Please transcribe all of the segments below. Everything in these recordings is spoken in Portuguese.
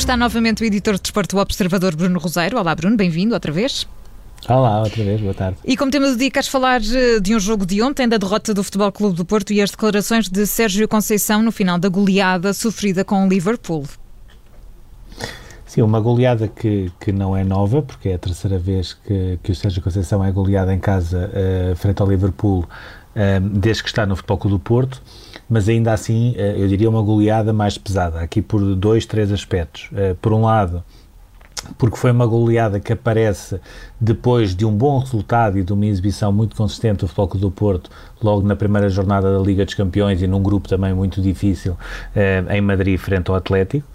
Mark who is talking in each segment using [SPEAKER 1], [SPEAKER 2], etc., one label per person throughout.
[SPEAKER 1] está novamente o editor de desporto do Observador, Bruno Roseiro. Olá, Bruno, bem-vindo outra vez.
[SPEAKER 2] Olá, outra vez, boa tarde.
[SPEAKER 1] E como tema do dia, queres falar eh, de um jogo de ontem, da derrota do Futebol Clube do Porto e as declarações de Sérgio Conceição no final da goleada sofrida com o Liverpool.
[SPEAKER 2] Sim, uma goleada que, que não é nova, porque é a terceira vez que, que o Sérgio Conceição é goleado em casa uh, frente ao Liverpool, uh, desde que está no Futebol Clube do Porto, mas ainda assim, uh, eu diria uma goleada mais pesada, aqui por dois, três aspectos. por um lado, porque foi uma goleada que aparece depois de um bom resultado e de uma exibição muito consistente do Futebol do Porto, logo na primeira jornada da Liga dos Campeões e num grupo também muito difícil em Madrid frente ao Atlético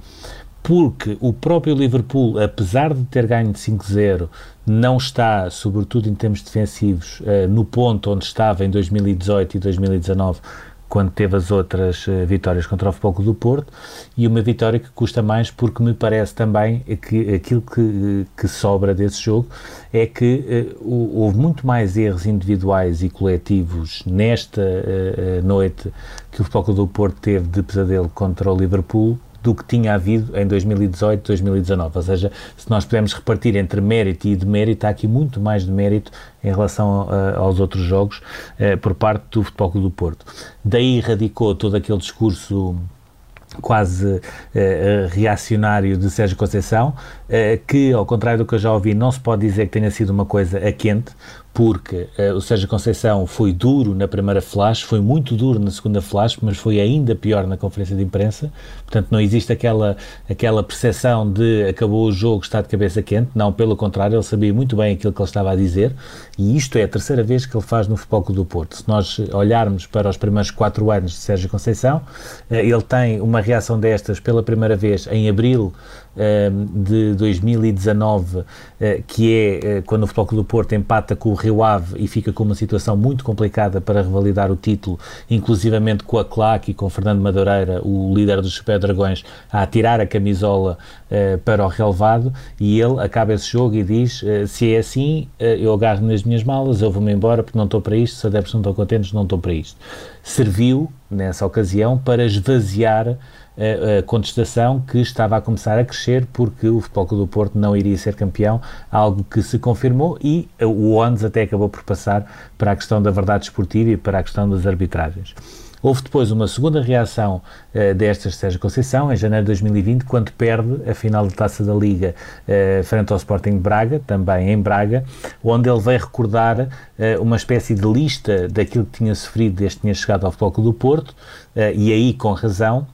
[SPEAKER 2] porque o próprio Liverpool, apesar de ter ganho de 5-0, não está, sobretudo em termos defensivos, no ponto onde estava em 2018 e 2019, quando teve as outras uh, vitórias contra o Futebol do Porto, e uma vitória que custa mais porque me parece também que aquilo que, que sobra desse jogo é que uh, houve muito mais erros individuais e coletivos nesta noite que o Futebol do Porto teve de pesadelo contra o Liverpool do que tinha havido em 2018, 2019. Ou seja, se nós pudermos repartir entre mérito e demérito, há aqui muito mais de mérito em relação uh, aos outros jogos uh, por parte do Futebol Clube do Porto. Daí radicou todo aquele discurso quase uh, reacionário de Sérgio Conceição, uh, que, ao contrário do que eu já ouvi, não se pode dizer que tenha sido uma coisa a quente, porque uh, o Sérgio Conceição foi duro na primeira flash, foi muito duro na segunda flash, mas foi ainda pior na conferência de imprensa. Portanto, não existe aquela, aquela percepção de acabou o jogo, está de cabeça quente. Não, pelo contrário, ele sabia muito bem aquilo que ele estava a dizer e isto é a terceira vez que ele faz no Futebol Clube do Porto. Se nós olharmos para os primeiros quatro anos de Sérgio Conceição, uh, ele tem uma reação destas pela primeira vez em abril de 2019, eh, que é eh, quando o Futebol Clube do Porto empata com o Rio Ave e fica com uma situação muito complicada para revalidar o título, inclusivamente com a Claque e com Fernando Madureira, o líder dos Super Dragões, a tirar a camisola eh, para o relevado, e ele acaba esse jogo e diz, se é assim, eu agarro nas minhas malas, eu vou-me embora porque não estou para isto, se adeptos não estão contentes, não estou para isto. Serviu, nessa ocasião, para esvaziar a, contestação que estava a começar a crescer porque o Futebol Clube do Porto não iria ser campeão, algo que se confirmou e o ONS até acabou por passar para a questão da verdade esportiva e para a questão das arbitragens. Houve depois uma segunda reação uh, destas de Sérgio Conceição, em janeiro de 2020, quando perde a final da Taça da Liga uh, frente ao Sporting de Braga, também em Braga, onde ele veio recordar uh, uma espécie de lista daquilo que tinha sofrido desde que tinha chegado ao Futebol do Porto, e aí com razão,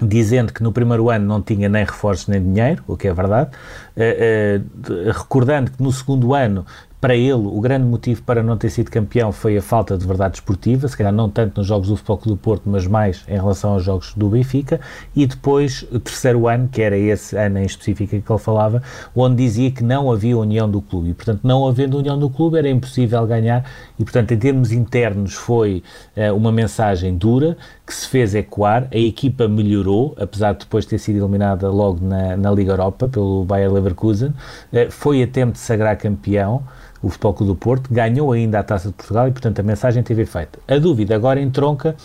[SPEAKER 2] dizendo que no primeiro ano não tinha nem reforços nem dinheiro, o que é verdade, uh, uh, recordando que no segundo ano para ele, o grande motivo para não ter sido campeão foi a falta de verdade esportiva, se calhar não tanto nos jogos do Futebol Clube do Porto, mas mais em relação aos jogos do Benfica, e depois o terceiro ano, que era esse ano em específico que ele falava, onde dizia que não havia união do clube, e portanto não havendo união do clube era impossível ganhar, e portanto em termos internos foi uh, uma mensagem dura, que se fez ecoar, a equipa melhorou, apesar de depois ter sido eliminada logo na, na Liga Europa pelo Bayer Leverkusen, uh, foi a tempo de sagrar campeão, o Futebol Clube do Porto, ganhou ainda a Taça de Portugal e, portanto, a mensagem teve efeito. A dúvida agora entronca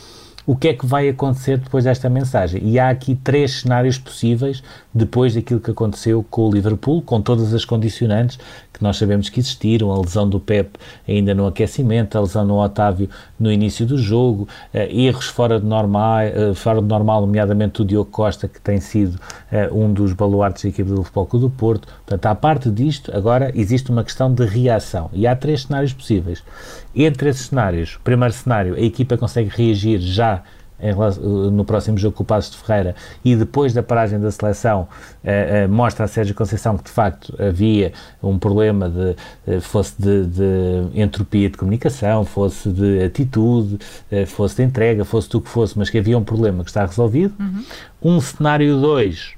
[SPEAKER 2] o que é que vai acontecer depois desta mensagem. E há aqui três cenários possíveis depois daquilo que aconteceu com o Liverpool, com todas as condicionantes que nós sabemos que existiram, a lesão do Pep ainda no aquecimento, a lesão no Otávio no início do jogo, uh, erros fora de, normal, uh, fora de normal, nomeadamente o Diogo Costa, que tem sido uh, um dos baluartes da equipe do Futebol Clube do Porto. Portanto, à parte disto, agora existe uma questão de reação e há três cenários possíveis. Entre esses cenários, o primeiro cenário, a equipa consegue reagir já no próximo jogo com o Passos de Ferreira e depois da paragem da seleção uh, uh, mostra a Sérgio Conceição que de facto havia um problema de fosse de, de, entropia de comunicação, fosse de atitude, fosse de entrega, fosse do que fosse, mas que havia um problema que está resolvido. Uhum. Um cenário 2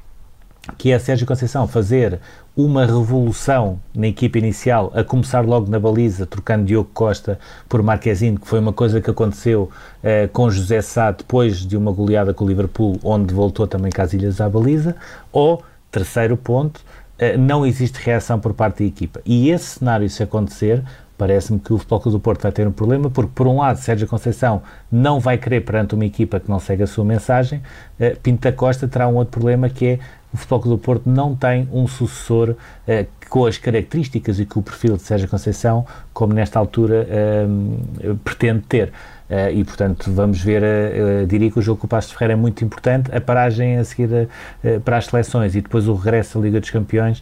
[SPEAKER 2] que é a Sérgio Conceição fazer uma revolução na equipa inicial, a começar logo na baliza, trocando Diogo Costa por Marquezine, que foi uma coisa que aconteceu uh, com José Sá depois de uma goleada com o Liverpool, onde voltou também Casilhas à baliza, ou, terceiro ponto, uh, não existe reação por parte da equipa. E esse cenário, se acontecer, Parece-me que o Futebol Clube do Porto vai ter um problema, porque, por um lado, Sérgio Conceição não vai querer perante uma equipa que não segue a sua mensagem, uh, Pinto Costa terá um outro problema que é o Futebol Clube do Porto não tem um sucessor uh, com as características e com o perfil de Sérgio Conceição, como nesta altura uh, pretende ter. Uh, e, portanto, vamos ver, uh, diria que o jogo com o Passo de Ferreira é muito importante, a paragem a seguir uh, para as seleções e depois o regresso à Liga dos Campeões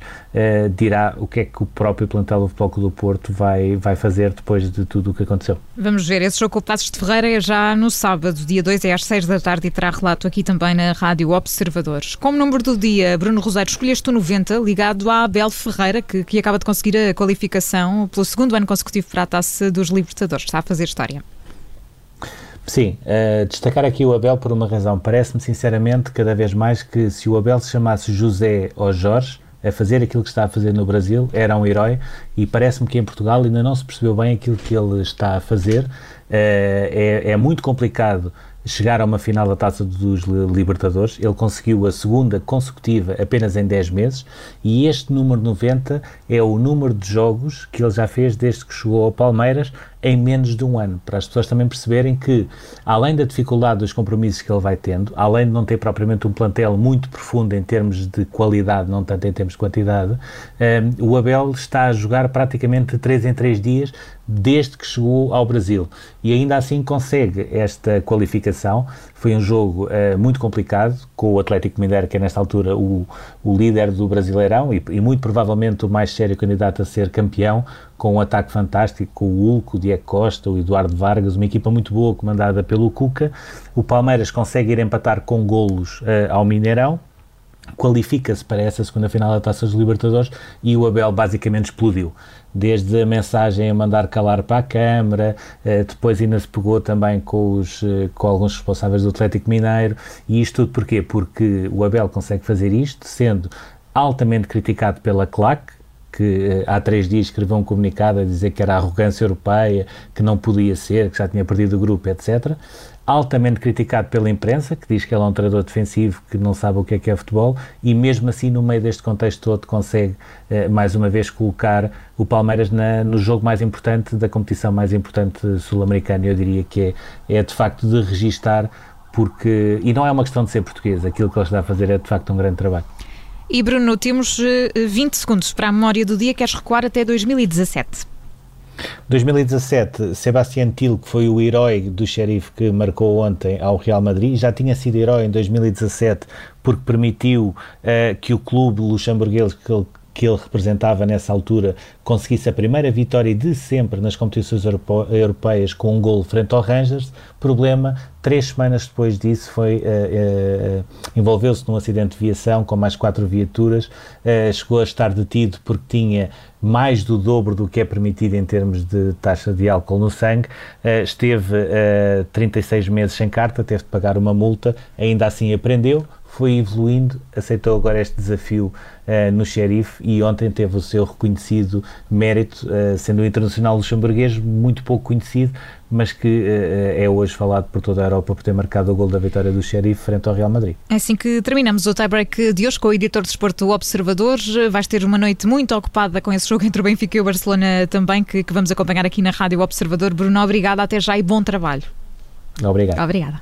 [SPEAKER 2] dirá o que é que o próprio plantel do Futebol do Porto vai, vai fazer depois de tudo o que aconteceu.
[SPEAKER 1] Vamos ver, esse jogo com o Passos de Ferreira é já no sábado, dia 2 é às 6 da tarde e terá relato aqui também na Rádio Observadores. Como número do dia, Bruno Rosário, escolheste o 90, ligado a Abel Ferreira, que, que acaba de conseguir a qualificação pelo segundo ano consecutivo para a Taça dos Libertadores. Está a fazer história.
[SPEAKER 2] Sim, uh, destacar aqui o Abel por uma razão. Parece-me, sinceramente, cada vez mais que se o Abel se chamasse José ou Jorge, a fazer aquilo que está a fazer no Brasil, era um herói e parece-me que em Portugal ainda não se percebeu bem aquilo que ele está a fazer. Uh, é, é muito complicado chegar a uma final da Taça dos Libertadores. Ele conseguiu a segunda consecutiva apenas em 10 meses e este número 90 é o número de jogos que ele já fez desde que chegou ao Palmeiras em menos de um ano, para as pessoas também perceberem que, além da dificuldade dos compromissos que ele vai tendo, além de não ter propriamente um plantel muito profundo em termos de qualidade, não tanto em termos de quantidade, um, eh, o Abel está a jogar praticamente de 3 em 3 dias desde que chegou ao Brasil e ainda assim consegue esta qualificação. Foi um jogo uh, muito complicado com o Atlético Mineiro, que é nesta altura o, o líder do Brasileirão e, e, muito provavelmente o mais sério candidato a ser campeão, com um ataque fantástico, com o Hulk, o Diego Costa, o Eduardo Vargas, uma equipa muito boa comandada pelo Cuca. O Palmeiras consegue ir empatar com golos uh, ao Mineirão, qualifica-se para essa segunda final da Taça dos Libertadores e o Abel basicamente explodiu. Desde a mensagem a mandar calar para a Câmara, eh, depois ainda se pegou também com, os, eh, com alguns responsáveis do Atlético Mineiro, e isto tudo porquê? Porque o Abel consegue fazer isto, sendo altamente criticado pela CLAC, que eh, há três dias escreveu um comunicado a dizer que era arrogância europeia, que não podia ser, que já tinha perdido o grupo, etc altamente criticado pela imprensa, que diz que ele é um treinador defensivo, que não sabe o que é que é futebol, e mesmo assim, no meio deste contexto todo, consegue, eh, mais uma vez, colocar o Palmeiras na, no jogo mais importante da competição mais importante sul-americana. Eu diria que é, é de facto de registar, porque. E não é uma questão de ser português, aquilo que ele está a fazer é de facto um grande trabalho.
[SPEAKER 1] E Bruno, temos 20 eh, segundos para a memória do dia, queres recuar até 2017?
[SPEAKER 2] 2017, Sebastián Til, que foi o herói do xerife que marcou ontem ao Real Madrid, já tinha sido herói em 2017 porque permitiu uh, que o clube luxemburguês que ele que ele representava nessa altura conseguisse a primeira vitória de sempre nas competições europeias com um gol frente ao Rangers. Problema, três semanas depois disso foi uh, uh, envolveu-se num acidente de viação com mais quatro viaturas, uh, chegou a estar detido porque tinha mais do dobro do que é permitido em termos de taxa de álcool no sangue, esteve 36 meses sem carta, teve de pagar uma multa, ainda assim aprendeu, foi evoluindo, aceitou agora este desafio uh, no Sheriff e ontem teve o seu reconhecido mérito, uh, sendo um internacional luxemburguês muito pouco conhecido, mas que uh, é hoje falado por toda a Europa por ter marcado o gol da vitória do Sheriff frente ao Real Madrid.
[SPEAKER 1] É assim que terminamos o tie-break de hoje com o editor de Esporto Observador. Vais ter uma noite muito ocupada com esse jogo entre o Benfica e o Barcelona também, que, que vamos acompanhar aqui na Rádio Observador. Bruno, obrigada, até já e bom trabalho.
[SPEAKER 2] Obrigado.
[SPEAKER 1] Obrigada.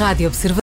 [SPEAKER 1] Rádio Observador.